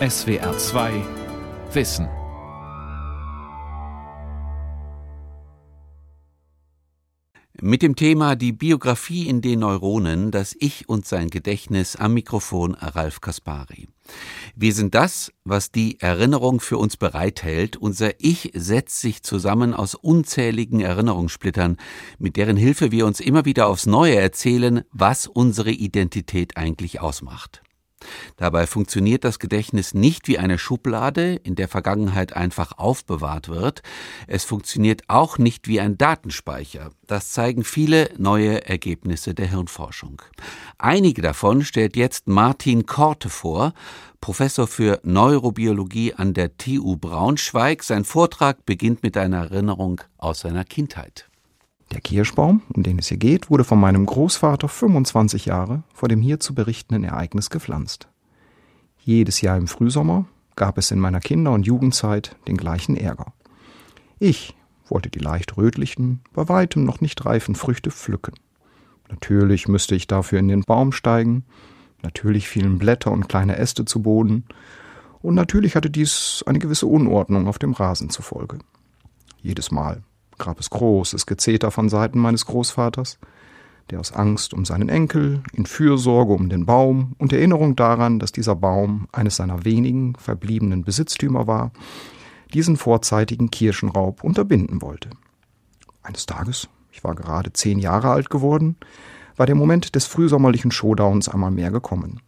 SWR 2 Wissen. Mit dem Thema Die Biografie in den Neuronen, das Ich und sein Gedächtnis am Mikrofon Ralf Kaspari. Wir sind das, was die Erinnerung für uns bereithält. Unser Ich setzt sich zusammen aus unzähligen Erinnerungssplittern, mit deren Hilfe wir uns immer wieder aufs Neue erzählen, was unsere Identität eigentlich ausmacht. Dabei funktioniert das Gedächtnis nicht wie eine Schublade, in der Vergangenheit einfach aufbewahrt wird. Es funktioniert auch nicht wie ein Datenspeicher. Das zeigen viele neue Ergebnisse der Hirnforschung. Einige davon stellt jetzt Martin Korte vor, Professor für Neurobiologie an der TU Braunschweig. Sein Vortrag beginnt mit einer Erinnerung aus seiner Kindheit. Der Kirschbaum, um den es hier geht, wurde von meinem Großvater 25 Jahre vor dem hier zu berichtenden Ereignis gepflanzt. Jedes Jahr im Frühsommer gab es in meiner Kinder- und Jugendzeit den gleichen Ärger. Ich wollte die leicht rötlichen, bei weitem noch nicht reifen Früchte pflücken. Natürlich müsste ich dafür in den Baum steigen, natürlich fielen Blätter und kleine Äste zu Boden, und natürlich hatte dies eine gewisse Unordnung auf dem Rasen zur Folge. Jedes Mal gab es großes Gezeter von Seiten meines Großvaters, der aus Angst um seinen Enkel, in Fürsorge um den Baum und Erinnerung daran, dass dieser Baum eines seiner wenigen verbliebenen Besitztümer war, diesen vorzeitigen Kirschenraub unterbinden wollte. Eines Tages, ich war gerade zehn Jahre alt geworden, war der Moment des frühsommerlichen Showdowns einmal mehr gekommen.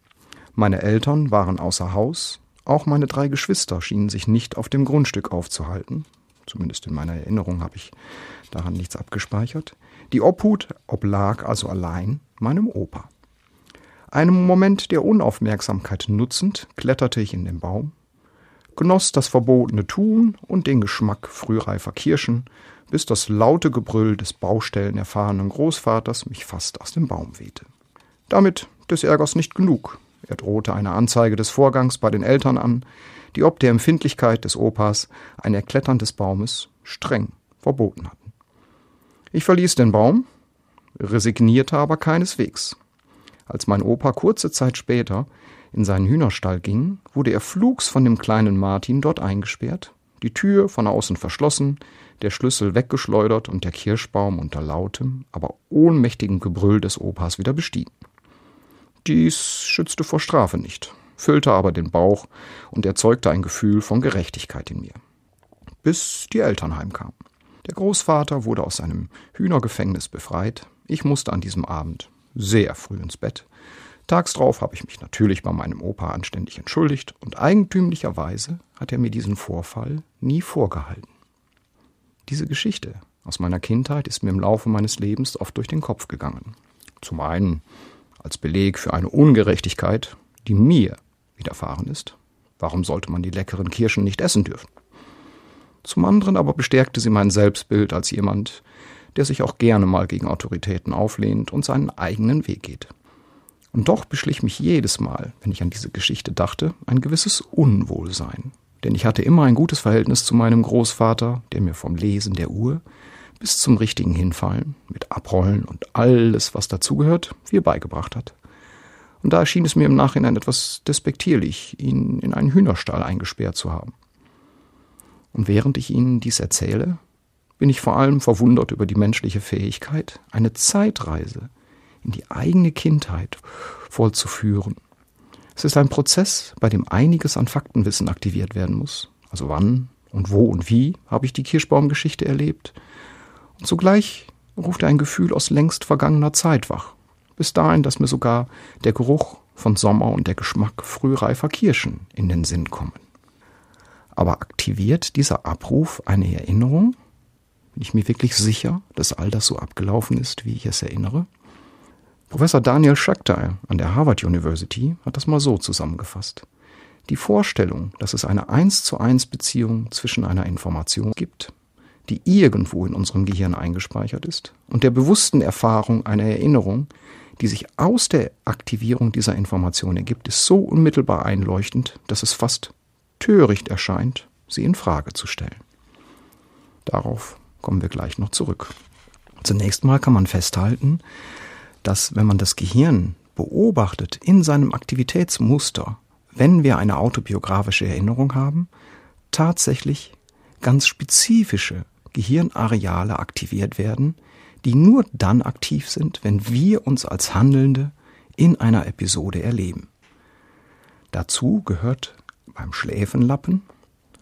Meine Eltern waren außer Haus, auch meine drei Geschwister schienen sich nicht auf dem Grundstück aufzuhalten, zumindest in meiner Erinnerung habe ich daran nichts abgespeichert. Die Obhut oblag also allein meinem Opa. Einem Moment der Unaufmerksamkeit nutzend, kletterte ich in den Baum, genoss das verbotene Tun und den Geschmack frühreifer Kirschen, bis das laute Gebrüll des baustellenerfahrenen Großvaters mich fast aus dem Baum wehte. Damit des Ärgers nicht genug. Er drohte eine Anzeige des Vorgangs bei den Eltern an, die ob der Empfindlichkeit des Opas ein Erklettern des Baumes streng verboten hatten. Ich verließ den Baum, resignierte aber keineswegs. Als mein Opa kurze Zeit später in seinen Hühnerstall ging, wurde er flugs von dem kleinen Martin dort eingesperrt, die Tür von außen verschlossen, der Schlüssel weggeschleudert und der Kirschbaum unter lautem, aber ohnmächtigem Gebrüll des Opas wieder bestiegen. Dies schützte vor Strafe nicht, füllte aber den Bauch und erzeugte ein Gefühl von Gerechtigkeit in mir. Bis die Eltern heimkamen. Der Großvater wurde aus seinem Hühnergefängnis befreit. Ich musste an diesem Abend sehr früh ins Bett. Tags drauf habe ich mich natürlich bei meinem Opa anständig entschuldigt und eigentümlicherweise hat er mir diesen Vorfall nie vorgehalten. Diese Geschichte aus meiner Kindheit ist mir im Laufe meines Lebens oft durch den Kopf gegangen. Zum einen als Beleg für eine Ungerechtigkeit, die mir widerfahren ist. Warum sollte man die leckeren Kirschen nicht essen dürfen? Zum anderen aber bestärkte sie mein Selbstbild als jemand, der sich auch gerne mal gegen Autoritäten auflehnt und seinen eigenen Weg geht. Und doch beschlich mich jedes Mal, wenn ich an diese Geschichte dachte, ein gewisses Unwohlsein. Denn ich hatte immer ein gutes Verhältnis zu meinem Großvater, der mir vom Lesen der Uhr bis zum richtigen Hinfallen, mit Abrollen und alles, was dazugehört, viel beigebracht hat. Und da erschien es mir im Nachhinein etwas despektierlich, ihn in einen Hühnerstall eingesperrt zu haben. Und während ich Ihnen dies erzähle, bin ich vor allem verwundert über die menschliche Fähigkeit, eine Zeitreise in die eigene Kindheit vollzuführen. Es ist ein Prozess, bei dem einiges an Faktenwissen aktiviert werden muss. Also wann und wo und wie habe ich die Kirschbaumgeschichte erlebt? Und zugleich ruft er ein Gefühl aus längst vergangener Zeit wach bis dahin, dass mir sogar der Geruch von Sommer und der Geschmack frühreifer Kirschen in den Sinn kommen. Aber aktiviert dieser Abruf eine Erinnerung? Bin ich mir wirklich sicher, dass all das so abgelaufen ist, wie ich es erinnere? Professor Daniel Schakter an der Harvard University hat das mal so zusammengefasst. Die Vorstellung, dass es eine eins zu eins Beziehung zwischen einer Information gibt, die irgendwo in unserem Gehirn eingespeichert ist, und der bewussten Erfahrung einer Erinnerung, die sich aus der Aktivierung dieser Information ergibt, ist so unmittelbar einleuchtend, dass es fast töricht erscheint, sie in Frage zu stellen. Darauf kommen wir gleich noch zurück. Zunächst mal kann man festhalten, dass wenn man das Gehirn beobachtet in seinem Aktivitätsmuster, wenn wir eine autobiografische Erinnerung haben, tatsächlich ganz spezifische Gehirnareale aktiviert werden, die nur dann aktiv sind, wenn wir uns als Handelnde in einer Episode erleben. Dazu gehört beim Schläfenlappen,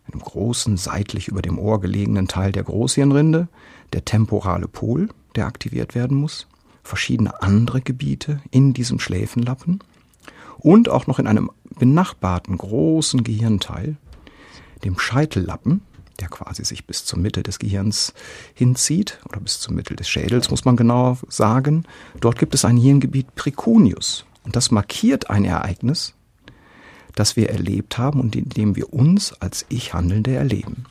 einem großen seitlich über dem Ohr gelegenen Teil der Großhirnrinde, der temporale Pol, der aktiviert werden muss, verschiedene andere Gebiete in diesem Schläfenlappen und auch noch in einem benachbarten großen Gehirnteil, dem Scheitellappen, der quasi sich bis zur Mitte des Gehirns hinzieht, oder bis zur Mitte des Schädels, muss man genauer sagen. Dort gibt es ein Hirngebiet Preconius. Und das markiert ein Ereignis, das wir erlebt haben und in dem wir uns als Ich-Handelnde erleben.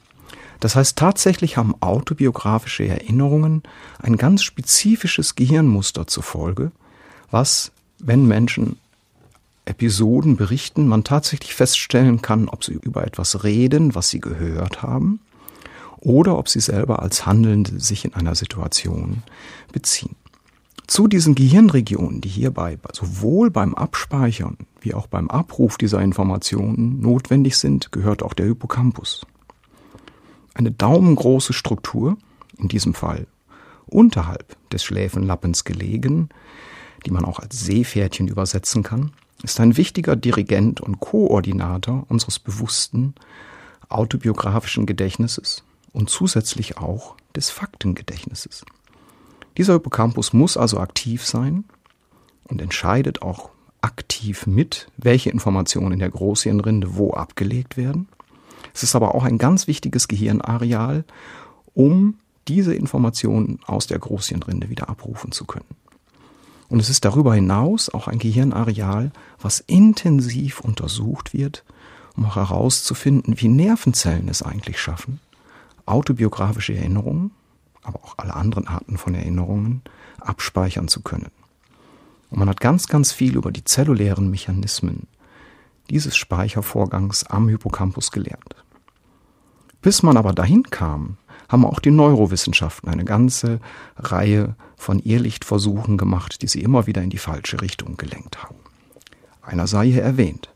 Das heißt, tatsächlich haben autobiografische Erinnerungen ein ganz spezifisches Gehirnmuster zur Folge, was, wenn Menschen Episoden berichten, man tatsächlich feststellen kann, ob sie über etwas reden, was sie gehört haben, oder ob sie selber als Handelnde sich in einer Situation beziehen. Zu diesen Gehirnregionen, die hierbei sowohl beim Abspeichern wie auch beim Abruf dieser Informationen notwendig sind, gehört auch der Hippocampus. Eine daumengroße Struktur, in diesem Fall unterhalb des Schläfenlappens gelegen, die man auch als Seepferdchen übersetzen kann, ist ein wichtiger Dirigent und Koordinator unseres bewussten autobiografischen Gedächtnisses und zusätzlich auch des Faktengedächtnisses. Dieser Hippocampus muss also aktiv sein und entscheidet auch aktiv mit, welche Informationen in der Großhirnrinde wo abgelegt werden. Es ist aber auch ein ganz wichtiges Gehirnareal, um diese Informationen aus der Großhirnrinde wieder abrufen zu können. Und es ist darüber hinaus auch ein Gehirnareal, was intensiv untersucht wird, um auch herauszufinden, wie Nervenzellen es eigentlich schaffen, autobiografische Erinnerungen, aber auch alle anderen Arten von Erinnerungen abspeichern zu können. Und man hat ganz, ganz viel über die zellulären Mechanismen dieses Speichervorgangs am Hippocampus gelernt. Bis man aber dahin kam, haben auch die Neurowissenschaften eine ganze Reihe von Irrlichtversuchen gemacht, die sie immer wieder in die falsche Richtung gelenkt haben. Einer sei hier erwähnt.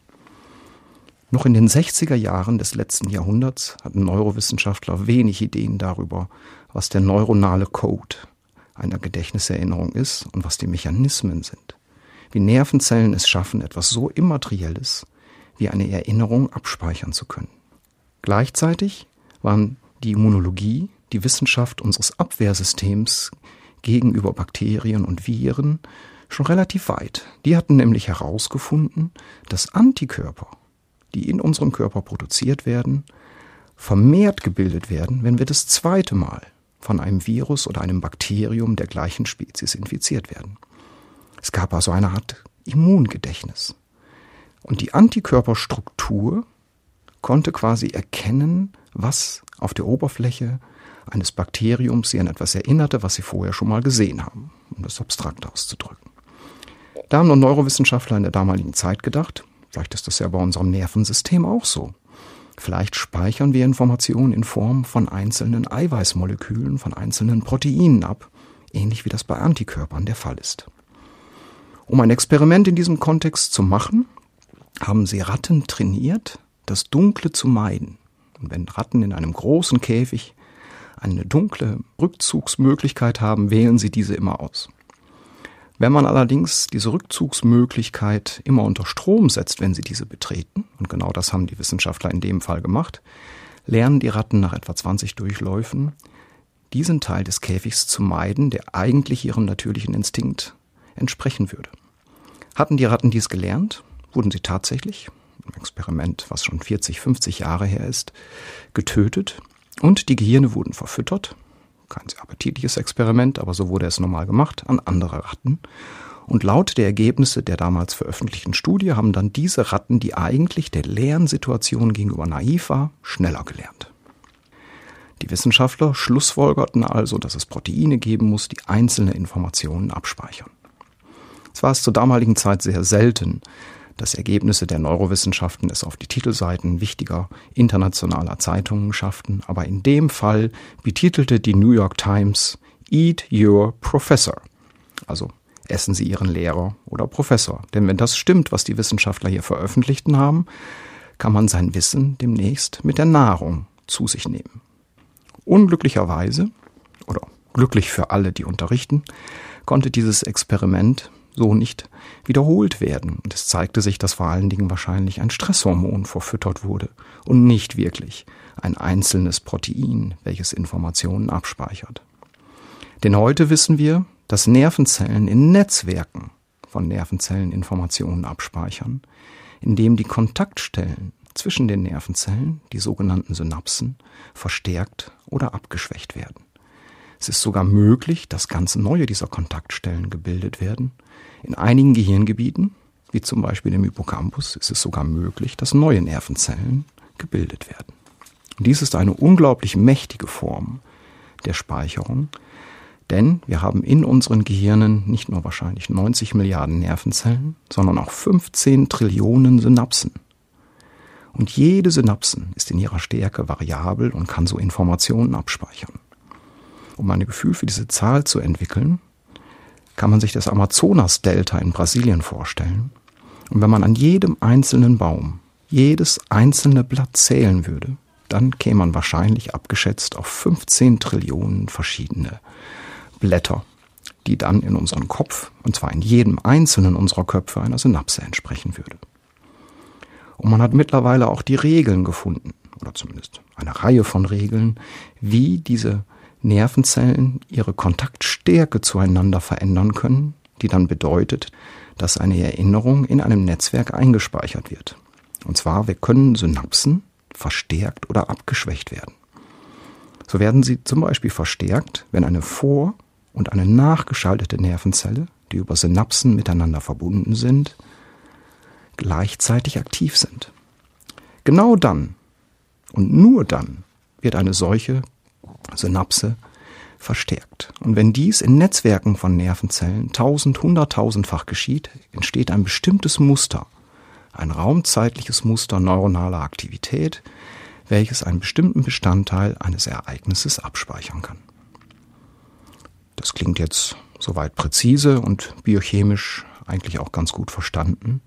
Noch in den 60er Jahren des letzten Jahrhunderts hatten Neurowissenschaftler wenig Ideen darüber, was der neuronale Code einer Gedächtniserinnerung ist und was die Mechanismen sind. Wie Nervenzellen es schaffen, etwas so Immaterielles wie eine Erinnerung abspeichern zu können. Gleichzeitig waren die Immunologie, die Wissenschaft unseres Abwehrsystems gegenüber Bakterien und Viren schon relativ weit. Die hatten nämlich herausgefunden, dass Antikörper, die in unserem Körper produziert werden, vermehrt gebildet werden, wenn wir das zweite Mal von einem Virus oder einem Bakterium der gleichen Spezies infiziert werden. Es gab also eine Art Immungedächtnis. Und die Antikörperstruktur konnte quasi erkennen, was auf der Oberfläche eines Bakteriums sie an etwas erinnerte, was sie vorher schon mal gesehen haben, um das abstrakt auszudrücken. Da haben nur Neurowissenschaftler in der damaligen Zeit gedacht, vielleicht ist das ja bei unserem Nervensystem auch so. Vielleicht speichern wir Informationen in Form von einzelnen Eiweißmolekülen, von einzelnen Proteinen ab, ähnlich wie das bei Antikörpern der Fall ist. Um ein Experiment in diesem Kontext zu machen, haben sie Ratten trainiert, das Dunkle zu meiden. Und wenn Ratten in einem großen Käfig eine dunkle Rückzugsmöglichkeit haben, wählen sie diese immer aus. Wenn man allerdings diese Rückzugsmöglichkeit immer unter Strom setzt, wenn sie diese betreten, und genau das haben die Wissenschaftler in dem Fall gemacht, lernen die Ratten nach etwa 20 Durchläufen, diesen Teil des Käfigs zu meiden, der eigentlich ihrem natürlichen Instinkt entsprechen würde. Hatten die Ratten dies gelernt, wurden sie tatsächlich, Experiment, was schon 40, 50 Jahre her ist, getötet und die Gehirne wurden verfüttert. Kein sehr appetitliches Experiment, aber so wurde es normal gemacht an andere Ratten. Und laut der Ergebnisse der damals veröffentlichten Studie haben dann diese Ratten, die eigentlich der Lernsituation gegenüber naiv war, schneller gelernt. Die Wissenschaftler schlussfolgerten also, dass es Proteine geben muss, die einzelne Informationen abspeichern. Es war es zur damaligen Zeit sehr selten, dass Ergebnisse der Neurowissenschaften es auf die Titelseiten wichtiger internationaler Zeitungen schafften, aber in dem Fall betitelte die New York Times Eat Your Professor, also essen Sie Ihren Lehrer oder Professor. Denn wenn das stimmt, was die Wissenschaftler hier veröffentlichten haben, kann man sein Wissen demnächst mit der Nahrung zu sich nehmen. Unglücklicherweise, oder glücklich für alle, die unterrichten, konnte dieses Experiment so nicht wiederholt werden. Und es zeigte sich, dass vor allen Dingen wahrscheinlich ein Stresshormon verfüttert wurde und nicht wirklich ein einzelnes Protein, welches Informationen abspeichert. Denn heute wissen wir, dass Nervenzellen in Netzwerken von Nervenzellen Informationen abspeichern, indem die Kontaktstellen zwischen den Nervenzellen, die sogenannten Synapsen, verstärkt oder abgeschwächt werden. Es ist sogar möglich, dass ganz neue dieser Kontaktstellen gebildet werden. In einigen Gehirngebieten, wie zum Beispiel im Hippocampus, ist es sogar möglich, dass neue Nervenzellen gebildet werden. Und dies ist eine unglaublich mächtige Form der Speicherung, denn wir haben in unseren Gehirnen nicht nur wahrscheinlich 90 Milliarden Nervenzellen, sondern auch 15 Trillionen Synapsen. Und jede Synapsen ist in ihrer Stärke variabel und kann so Informationen abspeichern. Um ein Gefühl für diese Zahl zu entwickeln, kann man sich das Amazonas-Delta in Brasilien vorstellen. Und wenn man an jedem einzelnen Baum jedes einzelne Blatt zählen würde, dann käme man wahrscheinlich abgeschätzt auf 15 Trillionen verschiedene Blätter, die dann in unserem Kopf, und zwar in jedem einzelnen unserer Köpfe, einer Synapse entsprechen würde. Und man hat mittlerweile auch die Regeln gefunden, oder zumindest eine Reihe von Regeln, wie diese Nervenzellen ihre Kontaktstärke zueinander verändern können, die dann bedeutet, dass eine Erinnerung in einem Netzwerk eingespeichert wird. Und zwar, wir können Synapsen verstärkt oder abgeschwächt werden. So werden sie zum Beispiel verstärkt, wenn eine vor- und eine nachgeschaltete Nervenzelle, die über Synapsen miteinander verbunden sind, gleichzeitig aktiv sind. Genau dann und nur dann wird eine solche Synapse verstärkt. Und wenn dies in Netzwerken von Nervenzellen tausend, hunderttausendfach geschieht, entsteht ein bestimmtes Muster, ein raumzeitliches Muster neuronaler Aktivität, welches einen bestimmten Bestandteil eines Ereignisses abspeichern kann. Das klingt jetzt soweit präzise und biochemisch eigentlich auch ganz gut verstanden,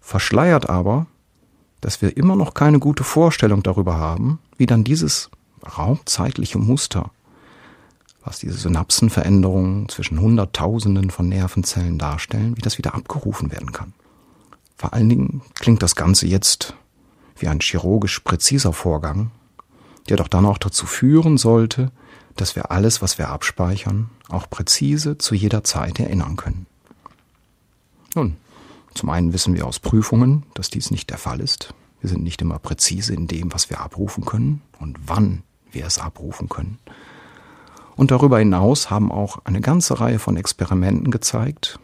verschleiert aber, dass wir immer noch keine gute Vorstellung darüber haben, wie dann dieses raumzeitliche Muster, was diese Synapsenveränderungen zwischen Hunderttausenden von Nervenzellen darstellen, wie das wieder abgerufen werden kann. Vor allen Dingen klingt das Ganze jetzt wie ein chirurgisch präziser Vorgang, der doch dann auch dazu führen sollte, dass wir alles, was wir abspeichern, auch präzise zu jeder Zeit erinnern können. Nun, zum einen wissen wir aus Prüfungen, dass dies nicht der Fall ist. Wir sind nicht immer präzise in dem, was wir abrufen können und wann wir es abrufen können. Und darüber hinaus haben auch eine ganze Reihe von Experimenten gezeigt,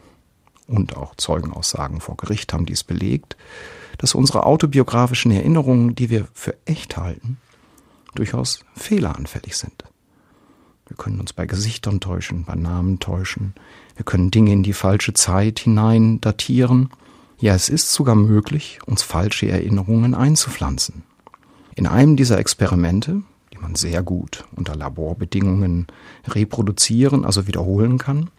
und auch Zeugenaussagen vor Gericht haben dies belegt, dass unsere autobiografischen Erinnerungen, die wir für echt halten, durchaus fehleranfällig sind. Wir können uns bei Gesichtern täuschen, bei Namen täuschen. Wir können Dinge in die falsche Zeit hinein datieren. Ja, es ist sogar möglich, uns falsche Erinnerungen einzupflanzen. In einem dieser Experimente, man sehr gut unter Laborbedingungen reproduzieren, also wiederholen kann,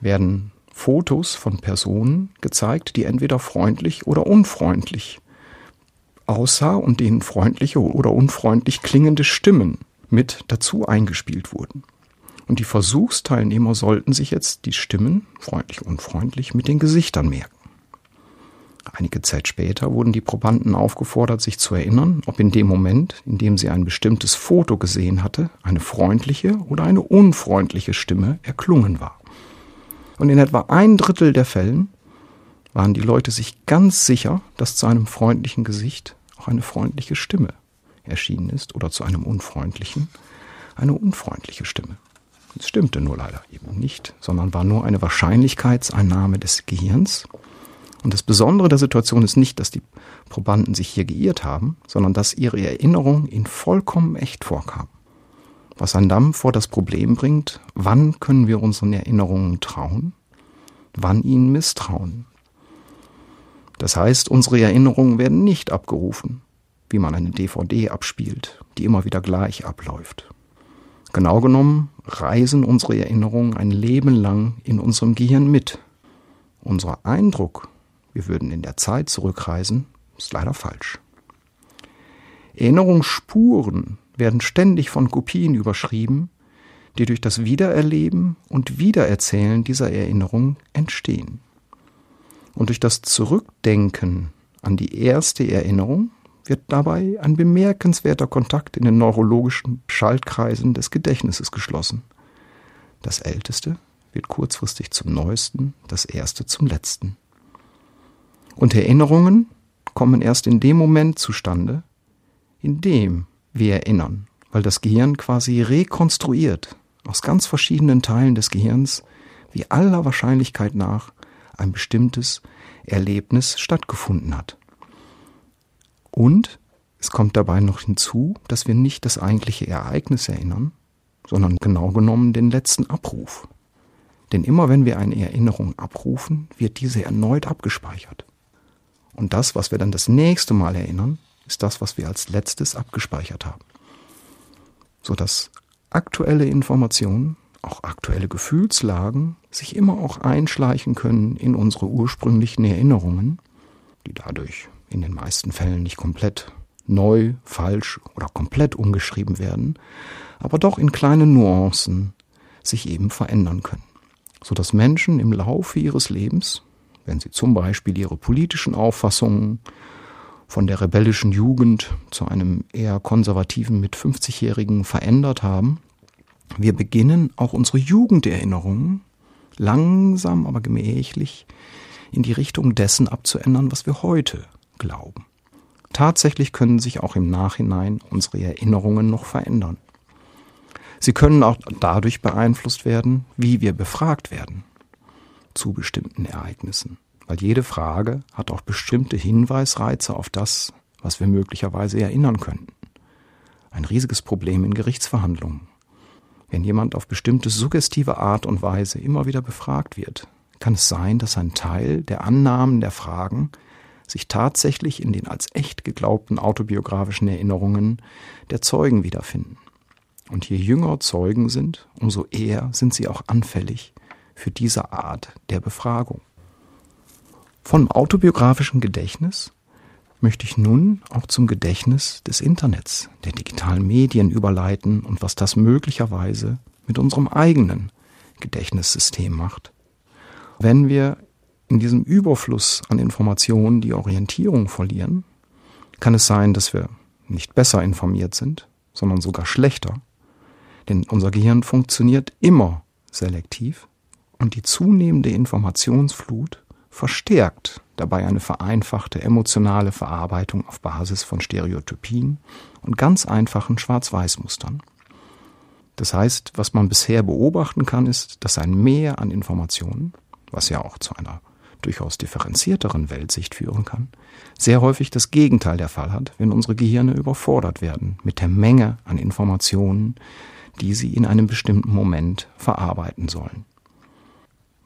werden Fotos von Personen gezeigt, die entweder freundlich oder unfreundlich aussah und denen freundliche oder unfreundlich klingende Stimmen mit dazu eingespielt wurden. Und die Versuchsteilnehmer sollten sich jetzt die Stimmen, freundlich, unfreundlich, mit den Gesichtern merken. Einige Zeit später wurden die Probanden aufgefordert, sich zu erinnern, ob in dem Moment, in dem sie ein bestimmtes Foto gesehen hatte, eine freundliche oder eine unfreundliche Stimme erklungen war. Und in etwa ein Drittel der Fällen waren die Leute sich ganz sicher, dass zu einem freundlichen Gesicht auch eine freundliche Stimme erschienen ist oder zu einem unfreundlichen eine unfreundliche Stimme. Es stimmte nur leider eben nicht, sondern war nur eine Wahrscheinlichkeitseinnahme des Gehirns. Und das Besondere der Situation ist nicht, dass die Probanden sich hier geirrt haben, sondern dass ihre Erinnerung ihnen vollkommen echt vorkam. Was einen dann vor das Problem bringt, wann können wir unseren Erinnerungen trauen, wann ihnen misstrauen. Das heißt, unsere Erinnerungen werden nicht abgerufen, wie man eine DVD abspielt, die immer wieder gleich abläuft. Genau genommen reisen unsere Erinnerungen ein Leben lang in unserem Gehirn mit. Unser Eindruck, wir würden in der Zeit zurückreisen, ist leider falsch. Erinnerungsspuren werden ständig von Kopien überschrieben, die durch das Wiedererleben und Wiedererzählen dieser Erinnerung entstehen. Und durch das Zurückdenken an die erste Erinnerung wird dabei ein bemerkenswerter Kontakt in den neurologischen Schaltkreisen des Gedächtnisses geschlossen. Das Älteste wird kurzfristig zum Neuesten, das Erste zum Letzten. Und Erinnerungen kommen erst in dem Moment zustande, in dem wir erinnern, weil das Gehirn quasi rekonstruiert aus ganz verschiedenen Teilen des Gehirns, wie aller Wahrscheinlichkeit nach ein bestimmtes Erlebnis stattgefunden hat. Und es kommt dabei noch hinzu, dass wir nicht das eigentliche Ereignis erinnern, sondern genau genommen den letzten Abruf. Denn immer wenn wir eine Erinnerung abrufen, wird diese erneut abgespeichert. Und das, was wir dann das nächste Mal erinnern, ist das, was wir als letztes abgespeichert haben. Sodass aktuelle Informationen, auch aktuelle Gefühlslagen, sich immer auch einschleichen können in unsere ursprünglichen Erinnerungen, die dadurch in den meisten Fällen nicht komplett neu, falsch oder komplett umgeschrieben werden, aber doch in kleinen Nuancen sich eben verändern können, sodass Menschen im Laufe ihres Lebens, wenn sie zum Beispiel ihre politischen Auffassungen von der rebellischen Jugend zu einem eher konservativen mit 50-Jährigen verändert haben, wir beginnen auch unsere Jugenderinnerungen langsam, aber gemächlich in die Richtung dessen abzuändern, was wir heute glauben. Tatsächlich können sich auch im Nachhinein unsere Erinnerungen noch verändern. Sie können auch dadurch beeinflusst werden, wie wir befragt werden zu bestimmten Ereignissen, weil jede Frage hat auch bestimmte Hinweisreize auf das, was wir möglicherweise erinnern könnten. Ein riesiges Problem in Gerichtsverhandlungen. Wenn jemand auf bestimmte suggestive Art und Weise immer wieder befragt wird, kann es sein, dass ein Teil der Annahmen der Fragen sich tatsächlich in den als echt geglaubten autobiografischen Erinnerungen der Zeugen wiederfinden. Und je jünger Zeugen sind, umso eher sind sie auch anfällig für diese Art der Befragung. Vom autobiografischen Gedächtnis möchte ich nun auch zum Gedächtnis des Internets, der digitalen Medien überleiten und was das möglicherweise mit unserem eigenen Gedächtnissystem macht. Wenn wir in diesem Überfluss an Informationen die Orientierung verlieren, kann es sein, dass wir nicht besser informiert sind, sondern sogar schlechter. Denn unser Gehirn funktioniert immer selektiv und die zunehmende Informationsflut verstärkt dabei eine vereinfachte emotionale Verarbeitung auf Basis von Stereotypien und ganz einfachen Schwarz-Weiß-Mustern. Das heißt, was man bisher beobachten kann, ist, dass ein Mehr an Informationen, was ja auch zu einer durchaus differenzierteren Weltsicht führen kann, sehr häufig das Gegenteil der Fall hat, wenn unsere Gehirne überfordert werden mit der Menge an Informationen, die sie in einem bestimmten Moment verarbeiten sollen.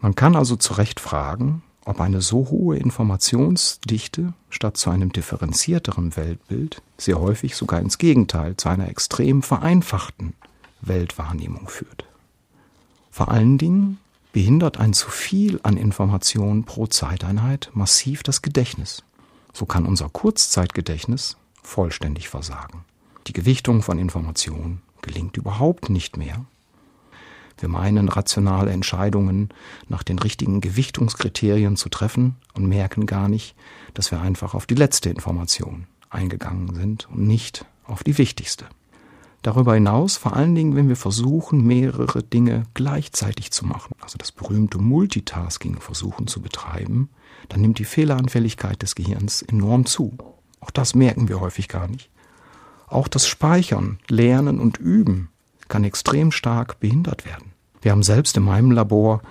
Man kann also zu Recht fragen, ob eine so hohe Informationsdichte statt zu einem differenzierteren Weltbild sehr häufig sogar ins Gegenteil zu einer extrem vereinfachten Weltwahrnehmung führt. Vor allen Dingen behindert ein zu viel an Informationen pro Zeiteinheit massiv das Gedächtnis. So kann unser Kurzzeitgedächtnis vollständig versagen. Die Gewichtung von Informationen gelingt überhaupt nicht mehr. Wir meinen, rationale Entscheidungen nach den richtigen Gewichtungskriterien zu treffen und merken gar nicht, dass wir einfach auf die letzte Information eingegangen sind und nicht auf die wichtigste. Darüber hinaus, vor allen Dingen, wenn wir versuchen, mehrere Dinge gleichzeitig zu machen, also das berühmte Multitasking versuchen zu betreiben, dann nimmt die Fehleranfälligkeit des Gehirns enorm zu. Auch das merken wir häufig gar nicht. Auch das Speichern, Lernen und Üben kann extrem stark behindert werden. Wir haben selbst in meinem Labor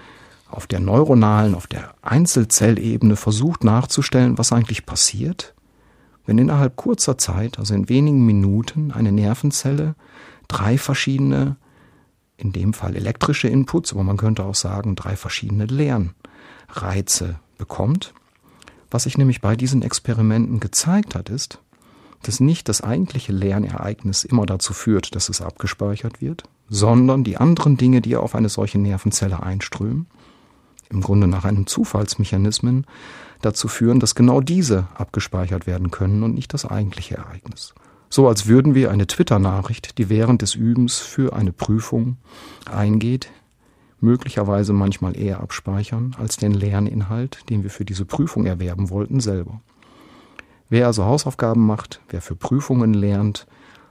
auf der neuronalen, auf der Einzelzellebene versucht nachzustellen, was eigentlich passiert, wenn innerhalb kurzer Zeit, also in wenigen Minuten, eine Nervenzelle drei verschiedene, in dem Fall elektrische Inputs, aber man könnte auch sagen drei verschiedene Lernreize bekommt. Was sich nämlich bei diesen Experimenten gezeigt hat, ist, dass nicht das eigentliche Lernereignis immer dazu führt, dass es abgespeichert wird, sondern die anderen Dinge, die auf eine solche Nervenzelle einströmen, im Grunde nach einem Zufallsmechanismen, dazu führen, dass genau diese abgespeichert werden können und nicht das eigentliche Ereignis. So als würden wir eine Twitter-Nachricht, die während des Übens für eine Prüfung eingeht, möglicherweise manchmal eher abspeichern als den Lerninhalt, den wir für diese Prüfung erwerben wollten, selber. Wer also Hausaufgaben macht, wer für Prüfungen lernt,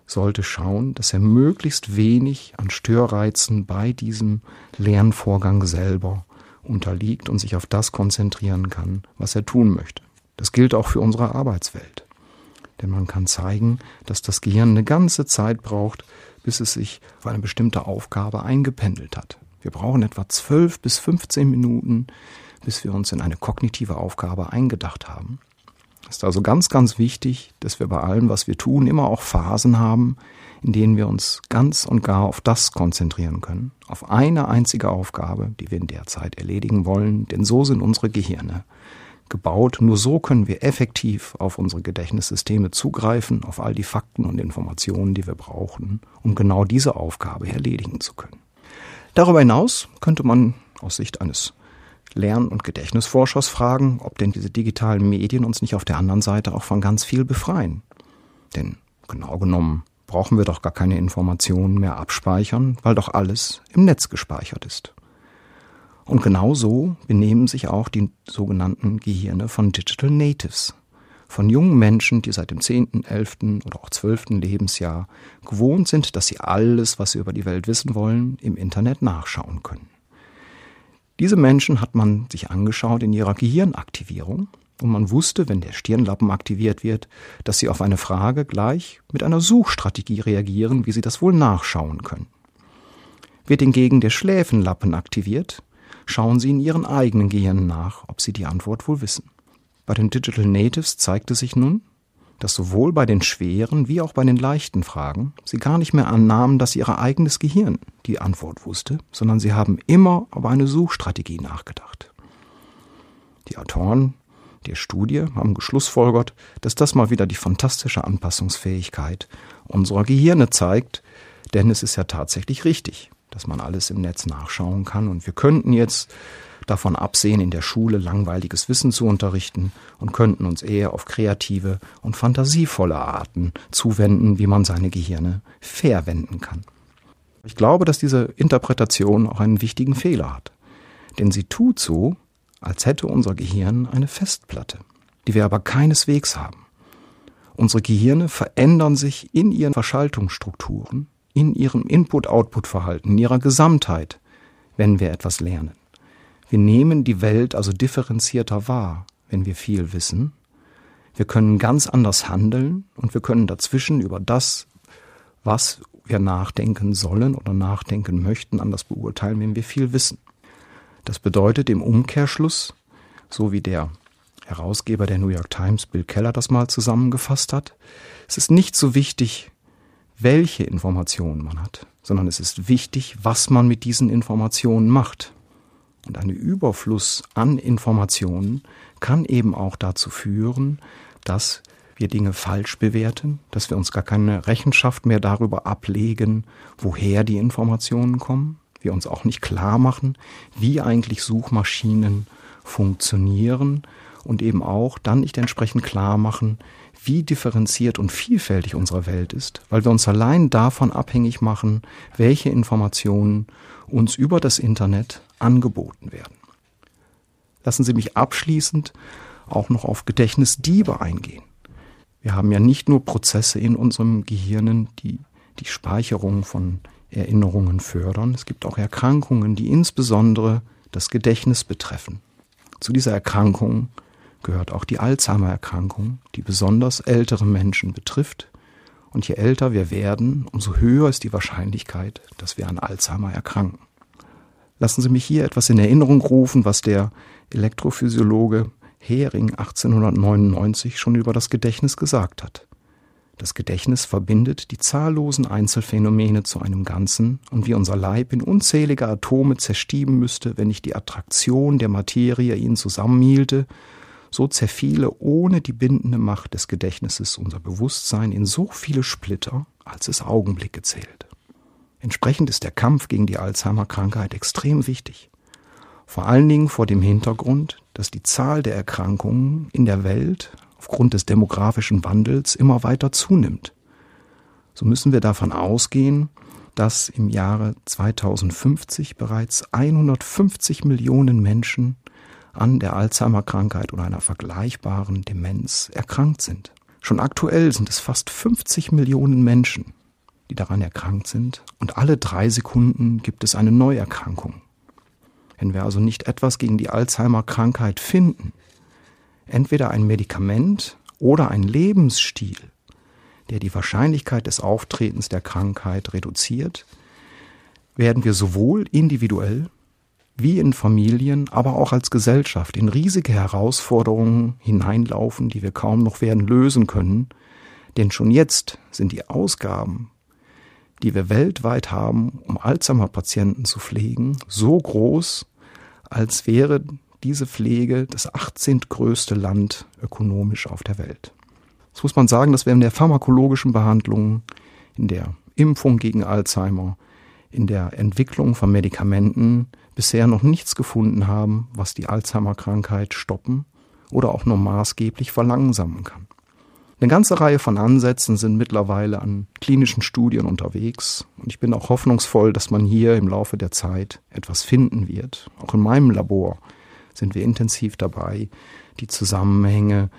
sollte schauen, dass er möglichst wenig an Störreizen bei diesem Lernvorgang selber unterliegt und sich auf das konzentrieren kann, was er tun möchte. Das gilt auch für unsere Arbeitswelt. Denn man kann zeigen, dass das Gehirn eine ganze Zeit braucht, bis es sich auf eine bestimmte Aufgabe eingependelt hat. Wir brauchen etwa 12 bis 15 Minuten, bis wir uns in eine kognitive Aufgabe eingedacht haben. Es ist also ganz, ganz wichtig, dass wir bei allem, was wir tun, immer auch Phasen haben, in denen wir uns ganz und gar auf das konzentrieren können, auf eine einzige Aufgabe, die wir in der Zeit erledigen wollen, denn so sind unsere Gehirne gebaut. Nur so können wir effektiv auf unsere Gedächtnissysteme zugreifen, auf all die Fakten und Informationen, die wir brauchen, um genau diese Aufgabe erledigen zu können. Darüber hinaus könnte man aus Sicht eines Lern- und Gedächtnisforschers fragen, ob denn diese digitalen Medien uns nicht auf der anderen Seite auch von ganz viel befreien. Denn genau genommen brauchen wir doch gar keine Informationen mehr abspeichern, weil doch alles im Netz gespeichert ist. Und genau so benehmen sich auch die sogenannten Gehirne von Digital Natives, von jungen Menschen, die seit dem 10., 11. oder auch 12. Lebensjahr gewohnt sind, dass sie alles, was sie über die Welt wissen wollen, im Internet nachschauen können. Diese Menschen hat man sich angeschaut in ihrer Gehirnaktivierung und man wusste, wenn der Stirnlappen aktiviert wird, dass sie auf eine Frage gleich mit einer Suchstrategie reagieren, wie sie das wohl nachschauen können. Wird hingegen der Schläfenlappen aktiviert, schauen sie in ihren eigenen Gehirnen nach, ob sie die Antwort wohl wissen. Bei den Digital Natives zeigte sich nun, dass sowohl bei den schweren wie auch bei den leichten Fragen sie gar nicht mehr annahmen, dass ihr eigenes Gehirn die Antwort wusste, sondern sie haben immer über eine Suchstrategie nachgedacht. Die Autoren der Studie haben geschlussfolgert, dass das mal wieder die fantastische Anpassungsfähigkeit unserer Gehirne zeigt, denn es ist ja tatsächlich richtig, dass man alles im Netz nachschauen kann und wir könnten jetzt davon absehen, in der Schule langweiliges Wissen zu unterrichten und könnten uns eher auf kreative und fantasievolle Arten zuwenden, wie man seine Gehirne verwenden kann. Ich glaube, dass diese Interpretation auch einen wichtigen Fehler hat. Denn sie tut so, als hätte unser Gehirn eine Festplatte, die wir aber keineswegs haben. Unsere Gehirne verändern sich in ihren Verschaltungsstrukturen, in ihrem Input-Output-Verhalten, in ihrer Gesamtheit, wenn wir etwas lernen. Wir nehmen die Welt also differenzierter wahr, wenn wir viel wissen. Wir können ganz anders handeln und wir können dazwischen über das, was wir nachdenken sollen oder nachdenken möchten, anders beurteilen, wenn wir viel wissen. Das bedeutet im Umkehrschluss, so wie der Herausgeber der New York Times, Bill Keller, das mal zusammengefasst hat, es ist nicht so wichtig, welche Informationen man hat, sondern es ist wichtig, was man mit diesen Informationen macht. Und ein Überfluss an Informationen kann eben auch dazu führen, dass wir Dinge falsch bewerten, dass wir uns gar keine Rechenschaft mehr darüber ablegen, woher die Informationen kommen, wir uns auch nicht klar machen, wie eigentlich Suchmaschinen funktionieren und eben auch dann nicht entsprechend klar machen, wie differenziert und vielfältig unsere Welt ist, weil wir uns allein davon abhängig machen, welche Informationen uns über das Internet angeboten werden. Lassen Sie mich abschließend auch noch auf Gedächtnisdiebe eingehen. Wir haben ja nicht nur Prozesse in unserem Gehirn, die die Speicherung von Erinnerungen fördern. Es gibt auch Erkrankungen, die insbesondere das Gedächtnis betreffen. Zu dieser Erkrankung gehört auch die Alzheimer-Erkrankung, die besonders ältere Menschen betrifft. Und je älter wir werden, umso höher ist die Wahrscheinlichkeit, dass wir an Alzheimer erkranken. Lassen Sie mich hier etwas in Erinnerung rufen, was der Elektrophysiologe Hering 1899 schon über das Gedächtnis gesagt hat. Das Gedächtnis verbindet die zahllosen Einzelfänomene zu einem Ganzen und wie unser Leib in unzählige Atome zerstieben müsste, wenn nicht die Attraktion der Materie ihn zusammenhielte, so zerfiele ohne die bindende Macht des Gedächtnisses unser Bewusstsein in so viele Splitter, als es Augenblicke zählt. Entsprechend ist der Kampf gegen die Alzheimer-Krankheit extrem wichtig. Vor allen Dingen vor dem Hintergrund, dass die Zahl der Erkrankungen in der Welt aufgrund des demografischen Wandels immer weiter zunimmt. So müssen wir davon ausgehen, dass im Jahre 2050 bereits 150 Millionen Menschen an der Alzheimer-Krankheit oder einer vergleichbaren Demenz erkrankt sind. Schon aktuell sind es fast 50 Millionen Menschen, die daran erkrankt sind, und alle drei Sekunden gibt es eine Neuerkrankung. Wenn wir also nicht etwas gegen die Alzheimer-Krankheit finden, entweder ein Medikament oder ein Lebensstil, der die Wahrscheinlichkeit des Auftretens der Krankheit reduziert, werden wir sowohl individuell wie in Familien, aber auch als Gesellschaft in riesige Herausforderungen hineinlaufen, die wir kaum noch werden lösen können. Denn schon jetzt sind die Ausgaben, die wir weltweit haben, um Alzheimer-Patienten zu pflegen, so groß, als wäre diese Pflege das 18. größte Land ökonomisch auf der Welt. Das muss man sagen, dass wir in der pharmakologischen Behandlung, in der Impfung gegen Alzheimer, in der Entwicklung von Medikamenten bisher noch nichts gefunden haben, was die Alzheimer-Krankheit stoppen oder auch nur maßgeblich verlangsamen kann. Eine ganze Reihe von Ansätzen sind mittlerweile an klinischen Studien unterwegs und ich bin auch hoffnungsvoll, dass man hier im Laufe der Zeit etwas finden wird. Auch in meinem Labor sind wir intensiv dabei, die Zusammenhänge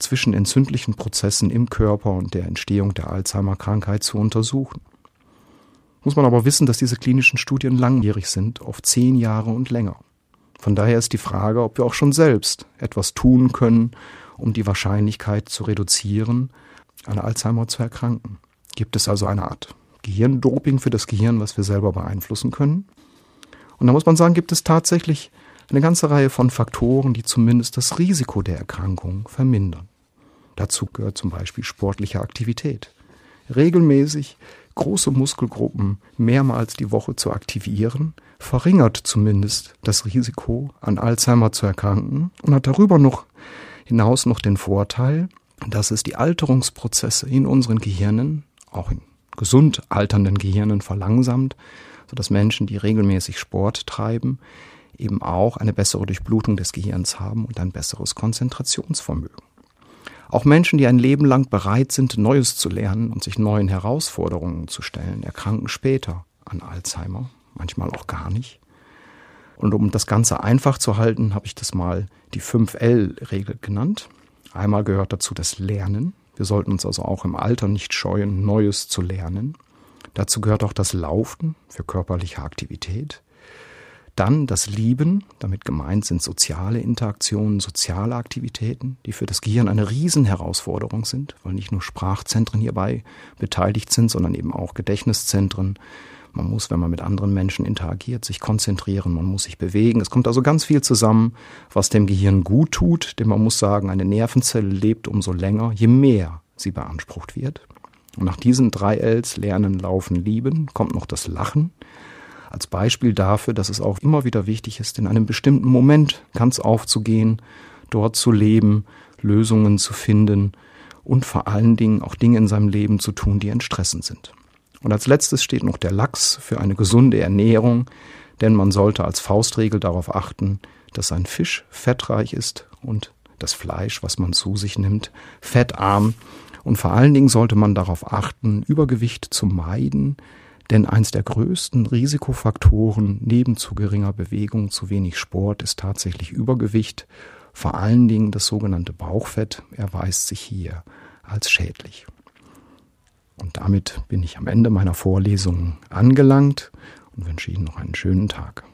zwischen entzündlichen Prozessen im Körper und der Entstehung der Alzheimer-Krankheit zu untersuchen muss man aber wissen, dass diese klinischen Studien langjährig sind, oft zehn Jahre und länger. Von daher ist die Frage, ob wir auch schon selbst etwas tun können, um die Wahrscheinlichkeit zu reduzieren, an Alzheimer zu erkranken. Gibt es also eine Art Gehirndoping für das Gehirn, was wir selber beeinflussen können? Und da muss man sagen, gibt es tatsächlich eine ganze Reihe von Faktoren, die zumindest das Risiko der Erkrankung vermindern. Dazu gehört zum Beispiel sportliche Aktivität. Regelmäßig große Muskelgruppen mehrmals die Woche zu aktivieren, verringert zumindest das Risiko, an Alzheimer zu erkranken und hat darüber noch hinaus noch den Vorteil, dass es die Alterungsprozesse in unseren Gehirnen, auch in gesund alternden Gehirnen verlangsamt, sodass Menschen, die regelmäßig Sport treiben, eben auch eine bessere Durchblutung des Gehirns haben und ein besseres Konzentrationsvermögen. Auch Menschen, die ein Leben lang bereit sind, Neues zu lernen und sich neuen Herausforderungen zu stellen, erkranken später an Alzheimer, manchmal auch gar nicht. Und um das Ganze einfach zu halten, habe ich das mal die 5L-Regel genannt. Einmal gehört dazu das Lernen. Wir sollten uns also auch im Alter nicht scheuen, Neues zu lernen. Dazu gehört auch das Laufen für körperliche Aktivität. Dann das Lieben, damit gemeint sind soziale Interaktionen, soziale Aktivitäten, die für das Gehirn eine Riesenherausforderung sind, weil nicht nur Sprachzentren hierbei beteiligt sind, sondern eben auch Gedächtniszentren. Man muss, wenn man mit anderen Menschen interagiert, sich konzentrieren, man muss sich bewegen. Es kommt also ganz viel zusammen, was dem Gehirn gut tut, denn man muss sagen, eine Nervenzelle lebt umso länger, je mehr sie beansprucht wird. Und nach diesen drei Ls, Lernen, Laufen, Lieben, kommt noch das Lachen als Beispiel dafür, dass es auch immer wieder wichtig ist, in einem bestimmten Moment ganz aufzugehen, dort zu leben, Lösungen zu finden und vor allen Dingen auch Dinge in seinem Leben zu tun, die entstressend sind. Und als letztes steht noch der Lachs für eine gesunde Ernährung, denn man sollte als Faustregel darauf achten, dass ein Fisch fettreich ist und das Fleisch, was man zu sich nimmt, fettarm. Und vor allen Dingen sollte man darauf achten, Übergewicht zu meiden, denn eins der größten Risikofaktoren neben zu geringer Bewegung, zu wenig Sport ist tatsächlich Übergewicht. Vor allen Dingen das sogenannte Bauchfett erweist sich hier als schädlich. Und damit bin ich am Ende meiner Vorlesung angelangt und wünsche Ihnen noch einen schönen Tag.